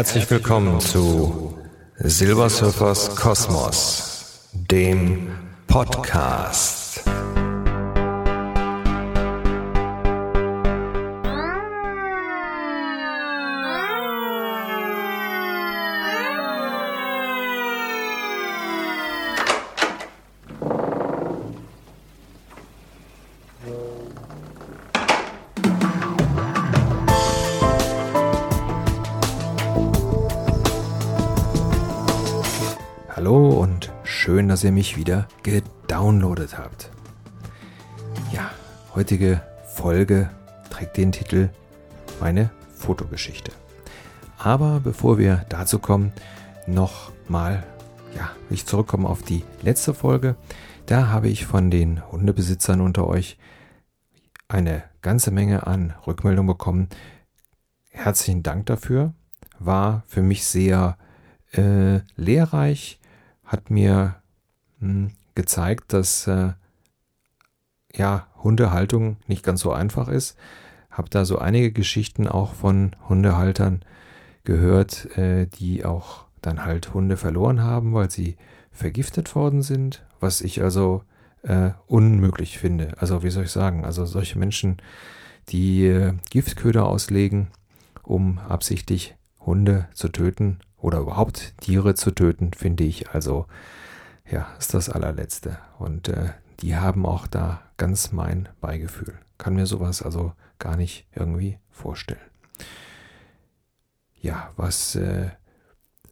Herzlich willkommen zu Silver Surfers Kosmos, dem Podcast. Schön, dass ihr mich wieder gedownloadet habt. Ja, heutige Folge trägt den Titel Meine Fotogeschichte. Aber bevor wir dazu kommen, noch mal, ja, ich zurückkomme auf die letzte Folge. Da habe ich von den Hundebesitzern unter euch eine ganze Menge an Rückmeldungen bekommen. Herzlichen Dank dafür. War für mich sehr äh, lehrreich, hat mir hm, gezeigt, dass äh, ja Hundehaltung nicht ganz so einfach ist. Habe da so einige Geschichten auch von Hundehaltern gehört, äh, die auch dann halt Hunde verloren haben, weil sie vergiftet worden sind, was ich also äh, unmöglich finde. Also wie soll ich sagen, also solche Menschen, die äh, Giftköder auslegen, um absichtlich Hunde zu töten, oder überhaupt Tiere zu töten, finde ich also, ja, ist das allerletzte. Und äh, die haben auch da ganz mein Beigefühl. Kann mir sowas also gar nicht irgendwie vorstellen. Ja, was äh,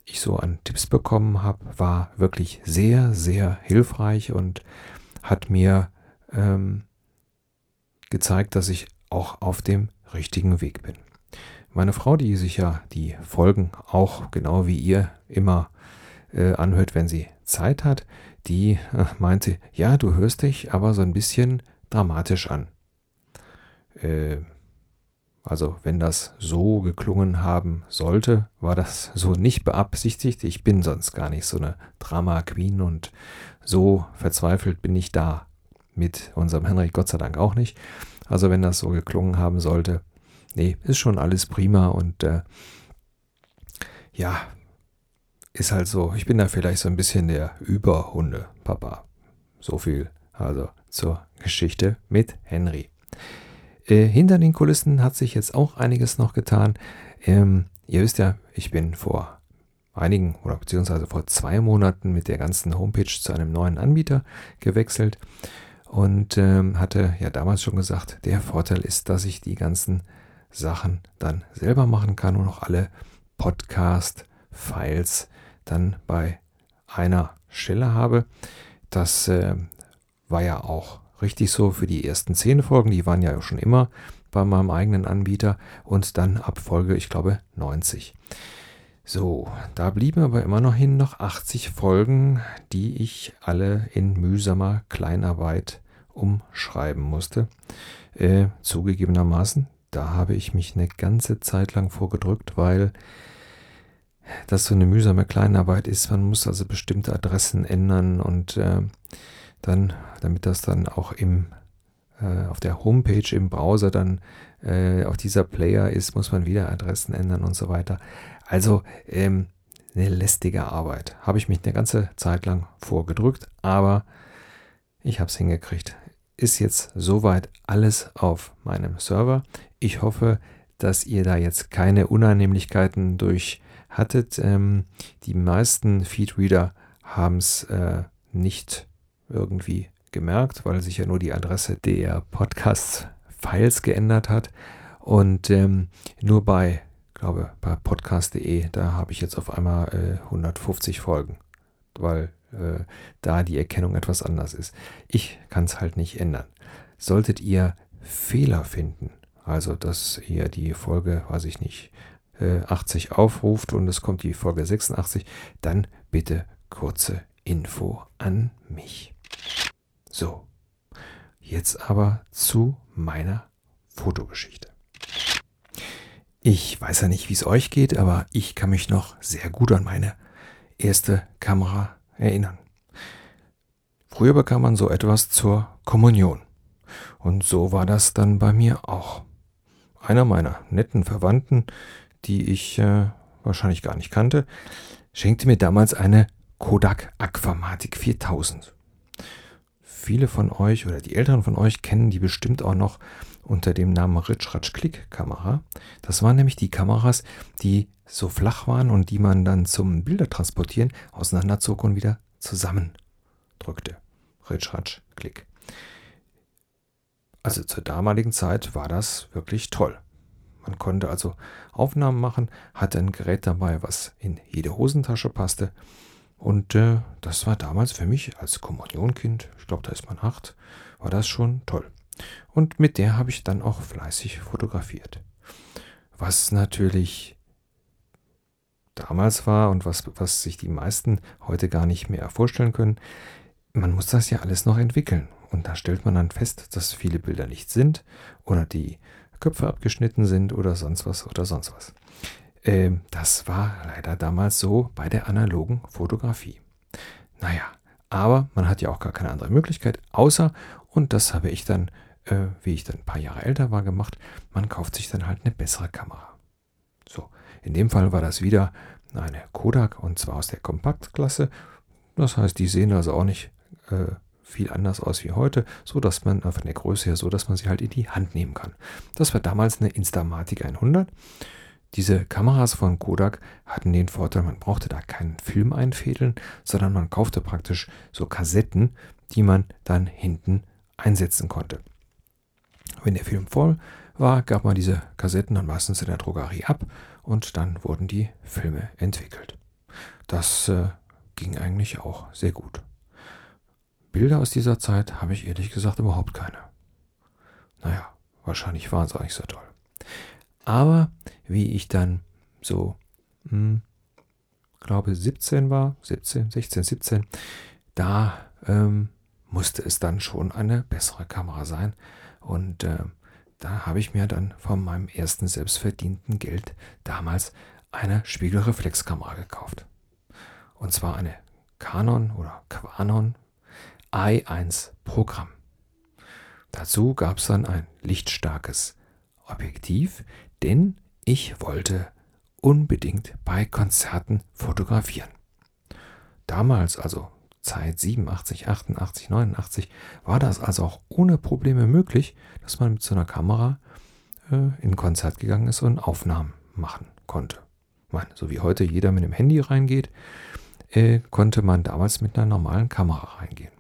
ich so an Tipps bekommen habe, war wirklich sehr, sehr hilfreich und hat mir ähm, gezeigt, dass ich auch auf dem richtigen Weg bin. Meine Frau, die sich ja die Folgen auch genau wie ihr immer äh, anhört, wenn sie Zeit hat, die äh, meinte, ja, du hörst dich aber so ein bisschen dramatisch an. Äh, also wenn das so geklungen haben sollte, war das so nicht beabsichtigt. Ich bin sonst gar nicht so eine Drama Queen und so verzweifelt bin ich da mit unserem Henrik Gott sei Dank auch nicht. Also wenn das so geklungen haben sollte, nee, ist schon alles prima und äh, ja, ist halt so. Ich bin da vielleicht so ein bisschen der Überhunde-Papa. So viel also zur Geschichte mit Henry. Äh, hinter den Kulissen hat sich jetzt auch einiges noch getan. Ähm, ihr wisst ja, ich bin vor einigen oder beziehungsweise vor zwei Monaten mit der ganzen Homepage zu einem neuen Anbieter gewechselt und ähm, hatte ja damals schon gesagt, der Vorteil ist, dass ich die ganzen Sachen dann selber machen kann und auch alle Podcast-Files dann bei einer Stelle habe. Das äh, war ja auch richtig so für die ersten zehn Folgen. Die waren ja schon immer bei meinem eigenen Anbieter und dann ab Folge, ich glaube, 90. So, da blieben aber immer noch hin noch 80 Folgen, die ich alle in mühsamer Kleinarbeit umschreiben musste. Äh, zugegebenermaßen, da habe ich mich eine ganze Zeit lang vorgedrückt, weil das so eine mühsame Kleinarbeit ist. Man muss also bestimmte Adressen ändern und äh, dann, damit das dann auch im, äh, auf der Homepage im Browser dann äh, auch dieser Player ist, muss man wieder Adressen ändern und so weiter. Also ähm, eine lästige Arbeit. Habe ich mich eine ganze Zeit lang vorgedrückt, aber ich habe es hingekriegt. Ist jetzt soweit alles auf meinem Server. Ich hoffe, dass ihr da jetzt keine Unannehmlichkeiten durch hattet. Ähm, die meisten Feedreader haben es äh, nicht irgendwie gemerkt, weil sich ja nur die Adresse der Podcast-Files geändert hat. Und ähm, nur bei, glaube bei podcast.de, da habe ich jetzt auf einmal äh, 150 Folgen, weil äh, da die Erkennung etwas anders ist. Ich kann es halt nicht ändern. Solltet ihr Fehler finden, also, dass ihr die Folge, weiß ich nicht, 80 äh, aufruft und es kommt die Folge 86, dann bitte kurze Info an mich. So, jetzt aber zu meiner Fotogeschichte. Ich weiß ja nicht, wie es euch geht, aber ich kann mich noch sehr gut an meine erste Kamera erinnern. Früher bekam man so etwas zur Kommunion. Und so war das dann bei mir auch einer meiner netten Verwandten, die ich äh, wahrscheinlich gar nicht kannte, schenkte mir damals eine Kodak Aquamatic 4000. Viele von euch oder die Älteren von euch kennen die bestimmt auch noch unter dem Namen Ritsch Ratsch Klick Kamera. Das waren nämlich die Kameras, die so flach waren und die man dann zum Bilder transportieren auseinanderzog und wieder zusammendrückte. Ritsch Ratsch Klick. Also zur damaligen Zeit war das wirklich toll. Man konnte also Aufnahmen machen, hatte ein Gerät dabei, was in jede Hosentasche passte. Und äh, das war damals für mich als Kommunionkind, ich glaube, da ist man acht, war das schon toll. Und mit der habe ich dann auch fleißig fotografiert. Was natürlich damals war und was, was sich die meisten heute gar nicht mehr vorstellen können, man muss das ja alles noch entwickeln. Und da stellt man dann fest, dass viele Bilder nicht sind oder die Köpfe abgeschnitten sind oder sonst was oder sonst was. Ähm, das war leider damals so bei der analogen Fotografie. Naja, aber man hat ja auch gar keine andere Möglichkeit, außer, und das habe ich dann äh, wie ich dann ein paar Jahre älter war, gemacht. Man kauft sich dann halt eine bessere Kamera. So, in dem Fall war das wieder eine Kodak und zwar aus der Kompaktklasse. Das heißt, die sehen also auch nicht äh, viel anders aus wie heute, so dass man äh, von der Größe her, so dass man sie halt in die Hand nehmen kann. Das war damals eine Instamatic 100. Diese Kameras von Kodak hatten den Vorteil, man brauchte da keinen Film einfädeln, sondern man kaufte praktisch so Kassetten, die man dann hinten einsetzen konnte. Wenn der Film voll war, gab man diese Kassetten dann meistens in der Drogerie ab und dann wurden die Filme entwickelt. Das äh, ging eigentlich auch sehr gut. Bilder aus dieser Zeit habe ich ehrlich gesagt überhaupt keine. Naja, wahrscheinlich waren es auch nicht so toll. Aber wie ich dann so, hm, glaube 17 war, 17, 16, 17, da ähm, musste es dann schon eine bessere Kamera sein. Und äh, da habe ich mir dann von meinem ersten selbstverdienten Geld damals eine Spiegelreflexkamera gekauft. Und zwar eine Canon oder Quanon i1 Programm. Dazu gab es dann ein lichtstarkes Objektiv, denn ich wollte unbedingt bei Konzerten fotografieren. Damals, also Zeit 87, 88, 89 war das also auch ohne Probleme möglich, dass man mit so einer Kamera äh, in ein Konzert gegangen ist und Aufnahmen machen konnte. meine, so wie heute jeder mit dem Handy reingeht, äh, konnte man damals mit einer normalen Kamera reingehen.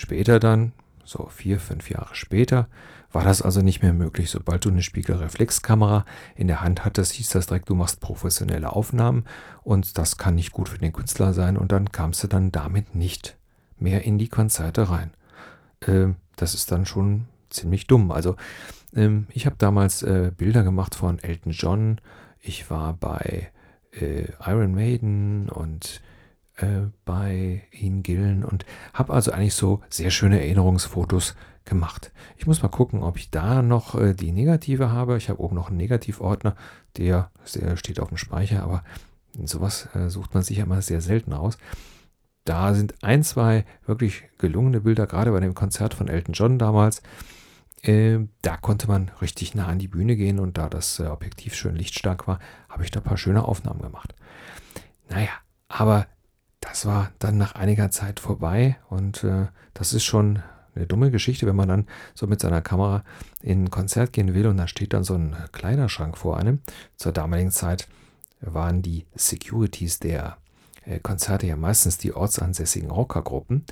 Später dann, so vier, fünf Jahre später, war das also nicht mehr möglich. Sobald du eine Spiegelreflexkamera in der Hand hattest, hieß das direkt, du machst professionelle Aufnahmen und das kann nicht gut für den Künstler sein und dann kamst du dann damit nicht mehr in die Konzerte rein. Ähm, das ist dann schon ziemlich dumm. Also ähm, ich habe damals äh, Bilder gemacht von Elton John. Ich war bei äh, Iron Maiden und äh, bei Ian Gillen und habe also eigentlich so sehr schöne Erinnerungsfotos gemacht. Ich muss mal gucken, ob ich da noch äh, die Negative habe. Ich habe oben noch einen Negativordner, der, der steht auf dem Speicher, aber sowas äh, sucht man sich ja immer sehr selten aus. Da sind ein, zwei wirklich gelungene Bilder, gerade bei dem Konzert von Elton John damals. Äh, da konnte man richtig nah an die Bühne gehen und da das äh, Objektiv schön lichtstark war, habe ich da ein paar schöne Aufnahmen gemacht. Naja, aber das war dann nach einiger Zeit vorbei und äh, das ist schon eine dumme Geschichte, wenn man dann so mit seiner Kamera in ein Konzert gehen will und da steht dann so ein Kleiderschrank vor einem. Zur damaligen Zeit waren die Securities der äh, Konzerte ja meistens die ortsansässigen Rockergruppen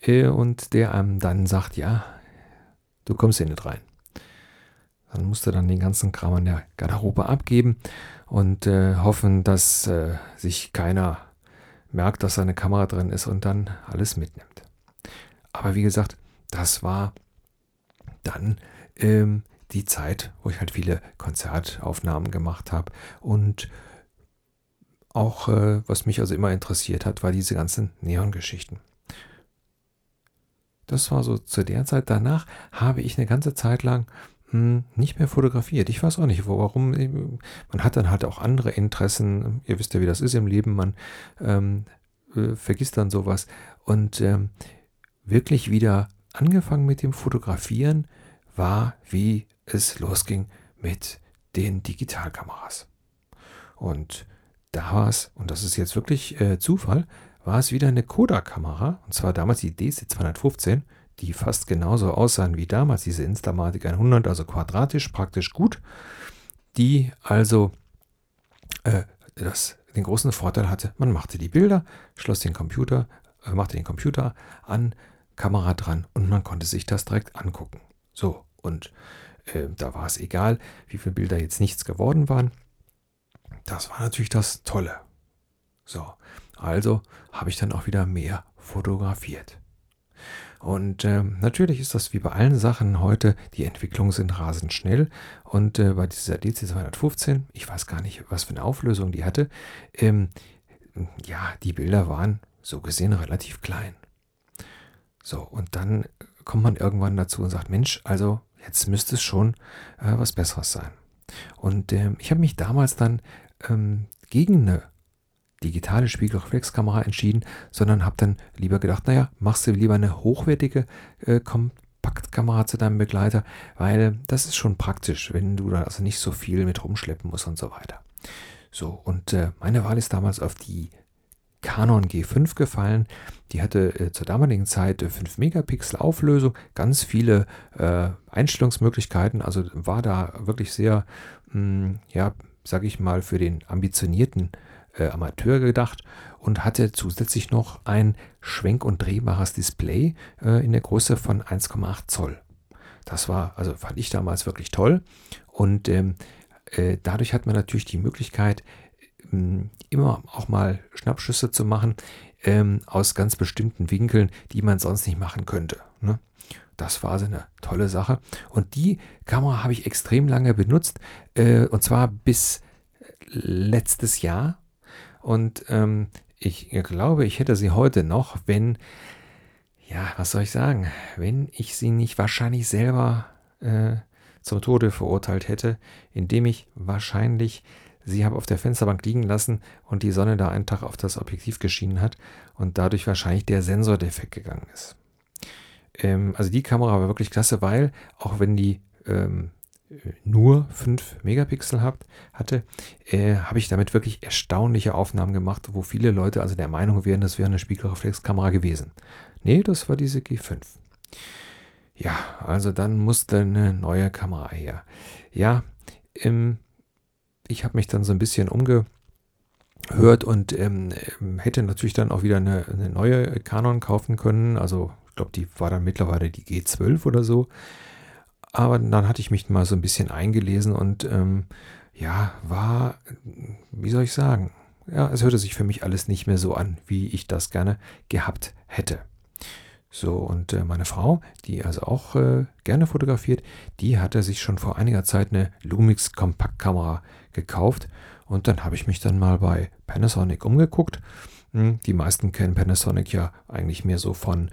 äh, und der einem dann sagt, ja, du kommst hier nicht rein. Dann musste dann den ganzen Kram an der Garderobe abgeben und äh, hoffen, dass äh, sich keiner merkt, dass seine Kamera drin ist und dann alles mitnimmt. Aber wie gesagt, das war dann ähm, die Zeit, wo ich halt viele Konzertaufnahmen gemacht habe und auch, äh, was mich also immer interessiert hat, war diese ganzen Neon-Geschichten. Das war so zu der Zeit. Danach habe ich eine ganze Zeit lang hm, nicht mehr fotografiert. Ich weiß auch nicht, warum. Man hat dann halt auch andere Interessen. Ihr wisst ja, wie das ist im Leben. Man ähm, äh, vergisst dann sowas. Und ähm, wirklich wieder angefangen mit dem Fotografieren war, wie es losging mit den Digitalkameras. Und da war es, und das ist jetzt wirklich äh, Zufall, war es wieder eine Kodak-Kamera, und zwar damals die DC215, die fast genauso aussahen wie damals, diese Instamatic 100, also quadratisch, praktisch gut, die also äh, das, den großen Vorteil hatte, man machte die Bilder, schloss den Computer, äh, machte den Computer an, Kamera dran und man konnte sich das direkt angucken. So, und äh, da war es egal, wie viele Bilder jetzt nichts geworden waren. Das war natürlich das Tolle. So, also habe ich dann auch wieder mehr fotografiert. Und äh, natürlich ist das wie bei allen Sachen heute, die Entwicklungen sind rasend schnell. Und äh, bei dieser DC215, ich weiß gar nicht, was für eine Auflösung die hatte, ähm, ja, die Bilder waren so gesehen relativ klein. So, und dann kommt man irgendwann dazu und sagt, Mensch, also jetzt müsste es schon äh, was Besseres sein. Und äh, ich habe mich damals dann ähm, gegen eine digitale Spiegelreflexkamera entschieden, sondern habe dann lieber gedacht, naja, machst du lieber eine hochwertige äh, Kompaktkamera zu deinem Begleiter, weil das ist schon praktisch, wenn du da also nicht so viel mit rumschleppen musst und so weiter. So, und äh, meine Wahl ist damals auf die Canon G5 gefallen. Die hatte äh, zur damaligen Zeit 5 Megapixel Auflösung, ganz viele äh, Einstellungsmöglichkeiten, also war da wirklich sehr, mh, hm, ja, sage ich mal, für den ambitionierten äh, Amateur gedacht und hatte zusätzlich noch ein schwenk- und drehbares Display äh, in der Größe von 1,8 Zoll. Das war, also fand ich damals wirklich toll. Und ähm, äh, dadurch hat man natürlich die Möglichkeit, ähm, immer auch mal Schnappschüsse zu machen ähm, aus ganz bestimmten Winkeln, die man sonst nicht machen könnte. Ne? Das war so eine tolle Sache. Und die Kamera habe ich extrem lange benutzt. Äh, und zwar bis letztes Jahr. Und ähm, ich glaube, ich hätte sie heute noch, wenn, ja, was soll ich sagen, wenn ich sie nicht wahrscheinlich selber äh, zum Tode verurteilt hätte, indem ich wahrscheinlich sie habe auf der Fensterbank liegen lassen und die Sonne da einen Tag auf das Objektiv geschienen hat und dadurch wahrscheinlich der Sensor defekt gegangen ist. Ähm, also die Kamera war wirklich klasse, weil auch wenn die ähm, nur 5 Megapixel habt, hatte, äh, habe ich damit wirklich erstaunliche Aufnahmen gemacht, wo viele Leute also der Meinung wären, das wäre eine Spiegelreflexkamera gewesen. Nee, das war diese G5. Ja, also dann musste eine neue Kamera her. Ja, ähm, ich habe mich dann so ein bisschen umgehört und ähm, hätte natürlich dann auch wieder eine, eine neue Canon kaufen können. Also ich glaube, die war dann mittlerweile die G12 oder so. Aber dann hatte ich mich mal so ein bisschen eingelesen und ähm, ja, war, wie soll ich sagen, ja, es hörte sich für mich alles nicht mehr so an, wie ich das gerne gehabt hätte. So, und äh, meine Frau, die also auch äh, gerne fotografiert, die hatte sich schon vor einiger Zeit eine Lumix Kompaktkamera gekauft. Und dann habe ich mich dann mal bei Panasonic umgeguckt. Hm, die meisten kennen Panasonic ja eigentlich mehr so von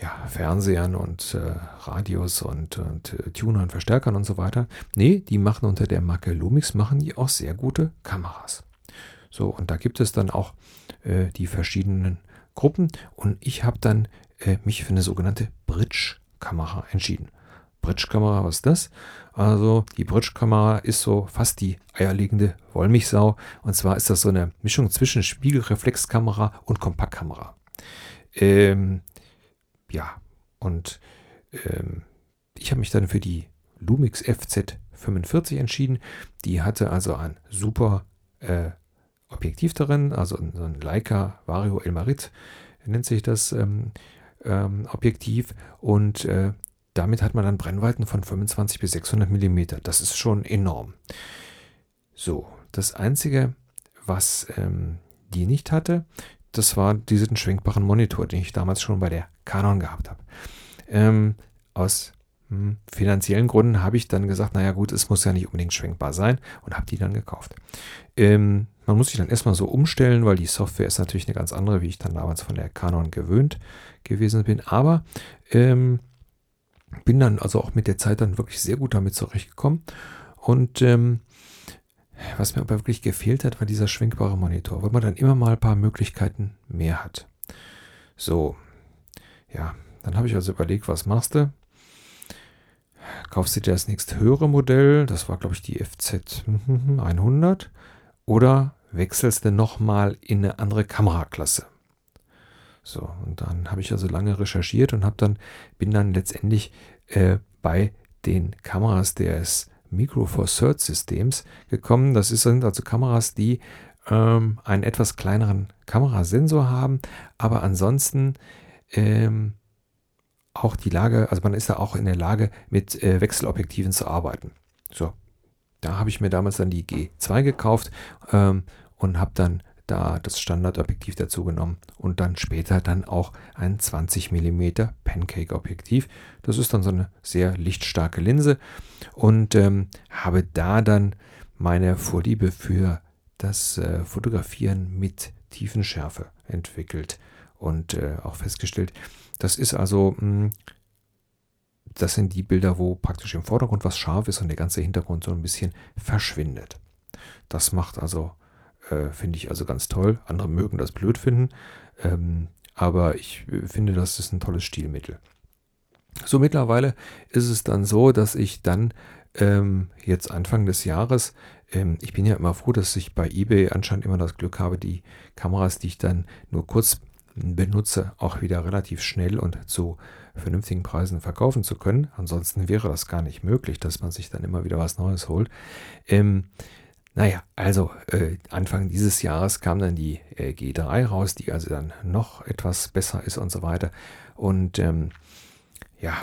ja, Fernsehern und äh, Radios und, und äh, Tunern, Verstärkern und so weiter. Nee, die machen unter der Marke Lumix, machen die auch sehr gute Kameras. So, und da gibt es dann auch äh, die verschiedenen Gruppen und ich habe dann äh, mich für eine sogenannte Bridge-Kamera entschieden. Bridge-Kamera, was ist das? Also die Bridge-Kamera ist so fast die eierlegende Wollmilchsau und zwar ist das so eine Mischung zwischen Spiegelreflexkamera und Kompaktkamera. Ähm, ja, und ähm, ich habe mich dann für die Lumix FZ45 entschieden. Die hatte also ein super äh, Objektiv darin, also so ein Leica Vario Elmarit nennt sich das ähm, ähm, Objektiv und äh, damit hat man dann Brennweiten von 25 bis 600 mm. Das ist schon enorm. So, das Einzige, was ähm, die nicht hatte, das war diesen schwenkbaren Monitor, den ich damals schon bei der Canon gehabt habe. Ähm, aus hm, finanziellen Gründen habe ich dann gesagt, naja gut, es muss ja nicht unbedingt schwenkbar sein und habe die dann gekauft. Ähm, man muss sich dann erstmal so umstellen, weil die Software ist natürlich eine ganz andere, wie ich dann damals von der Canon gewöhnt gewesen bin. Aber ähm, bin dann also auch mit der Zeit dann wirklich sehr gut damit zurechtgekommen. Und ähm, was mir aber wirklich gefehlt hat, war dieser schwenkbare Monitor, weil man dann immer mal ein paar Möglichkeiten mehr hat. So, ja, dann habe ich also überlegt, was machst du? Kaufst du dir das nächste höhere Modell, das war glaube ich die FZ 100 oder wechselst du nochmal in eine andere Kameraklasse. So, und dann habe ich also lange recherchiert und habe dann, bin dann letztendlich äh, bei den Kameras des Micro Four Third Systems gekommen. Das sind also Kameras, die ähm, einen etwas kleineren Kamerasensor haben, aber ansonsten ähm, auch die Lage, also man ist da auch in der Lage, mit äh, Wechselobjektiven zu arbeiten. So, da habe ich mir damals dann die G2 gekauft ähm, und habe dann da das Standardobjektiv dazu genommen und dann später dann auch ein 20 mm Pancake-Objektiv. Das ist dann so eine sehr lichtstarke Linse und ähm, habe da dann meine Vorliebe für das äh, Fotografieren mit Tiefenschärfe entwickelt und äh, auch festgestellt, das ist also, mh, hm, das sind die Bilder, wo praktisch im Vordergrund was scharf ist und der ganze Hintergrund so ein bisschen verschwindet. Das macht also, äh, finde ich also ganz toll. Andere mögen das blöd finden, ähm, aber ich äh, finde, das ist ein tolles Stilmittel. So mittlerweile ist es dann so, dass ich dann ähm, jetzt Anfang des Jahres, ähm, ich bin ja immer froh, dass ich bei eBay anscheinend immer das Glück habe, die Kameras, die ich dann nur kurz benutze, auch wieder relativ schnell und zu vernünftigen Preisen verkaufen zu können. Ansonsten wäre das gar nicht möglich, dass man sich dann immer wieder was Neues holt. Ähm, naja, also äh, Anfang dieses Jahres kam dann die äh, G3 raus, die also dann noch etwas besser ist und so weiter. Und ähm, ja,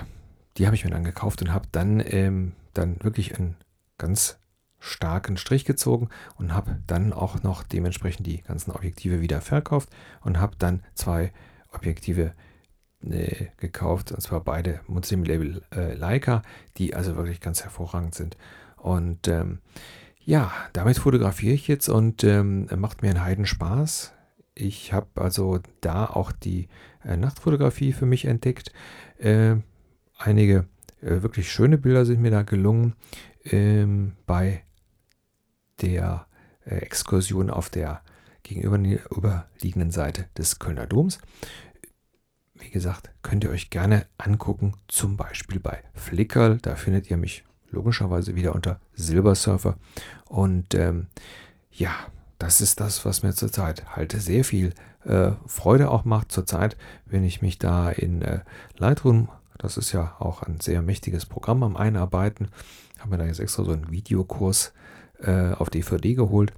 die habe ich mir dann gekauft und habe dann, ähm, dann wirklich ein ganz starken Strich gezogen und habe dann auch noch dementsprechend die ganzen Objektive wieder verkauft und habe dann zwei Objektive äh, gekauft, und zwar beide Muslim Label äh, Leica, die also wirklich ganz hervorragend sind. Und ähm, ja, damit fotografiere ich jetzt und ähm, macht mir einen Heiden Spaß. Ich habe also da auch die äh, Nachtfotografie für mich entdeckt. Äh, einige äh, wirklich schöne Bilder sind mir da gelungen. Ähm, bei der äh, Exkursion auf der gegenüberliegenden Seite des Kölner Doms. Wie gesagt, könnt ihr euch gerne angucken, zum Beispiel bei Flickr. Da findet ihr mich logischerweise wieder unter Silbersurfer. Und ähm, ja, das ist das, was mir zurzeit halt sehr viel äh, Freude auch macht. Zurzeit, wenn ich mich da in äh, Lightroom, das ist ja auch ein sehr mächtiges Programm am Einarbeiten, habe mir da jetzt extra so einen Videokurs äh, auf DVD geholt,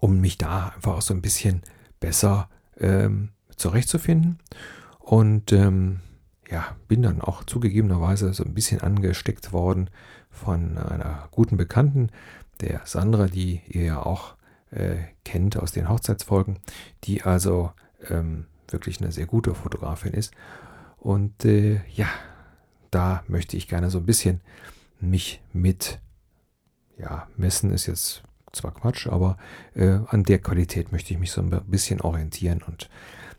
um mich da einfach auch so ein bisschen besser ähm, zurechtzufinden. Und ähm, ja, bin dann auch zugegebenerweise so ein bisschen angesteckt worden von einer guten Bekannten, der Sandra, die ihr ja auch äh, kennt aus den Hochzeitsfolgen, die also ähm, wirklich eine sehr gute Fotografin ist. Und äh, ja, da möchte ich gerne so ein bisschen mich mit ja, messen ist jetzt zwar Quatsch, aber äh, an der Qualität möchte ich mich so ein bisschen orientieren. Und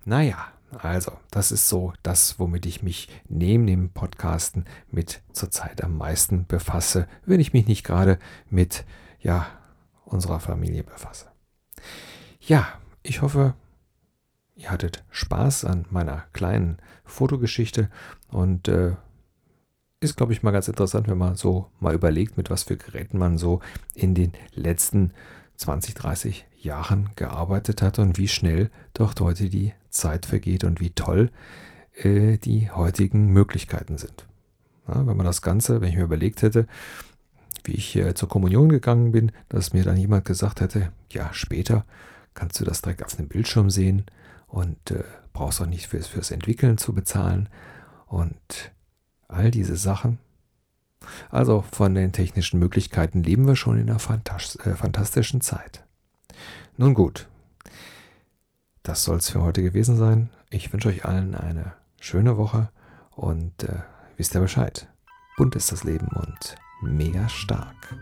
naja, also, das ist so das, womit ich mich neben dem Podcasten mit zurzeit am meisten befasse, wenn ich mich nicht gerade mit, ja, unserer Familie befasse. Ja, ich hoffe, ihr hattet Spaß an meiner kleinen Fotogeschichte und äh, ist, glaube ich, mal ganz interessant, wenn man so mal überlegt, mit was für Geräten man so in den letzten 20, 30 Jahren gearbeitet hat und wie schnell doch heute die Zeit vergeht und wie toll äh, die heutigen Möglichkeiten sind. Ja, wenn man das Ganze, wenn ich mir überlegt hätte, wie ich äh, zur Kommunion gegangen bin, dass mir dann jemand gesagt hätte, ja, später kannst du das direkt auf dem Bildschirm sehen und äh, brauchst auch nicht fürs, fürs Entwickeln zu bezahlen. Und all diese Sachen. Also von den technischen Möglichkeiten leben wir schon in einer äh, fantastischen Zeit. Nun gut, das soll es für heute gewesen sein. Ich wünsche euch allen eine schöne Woche und äh, wisst ihr Bescheid. Bunt ist das Leben und mega stark.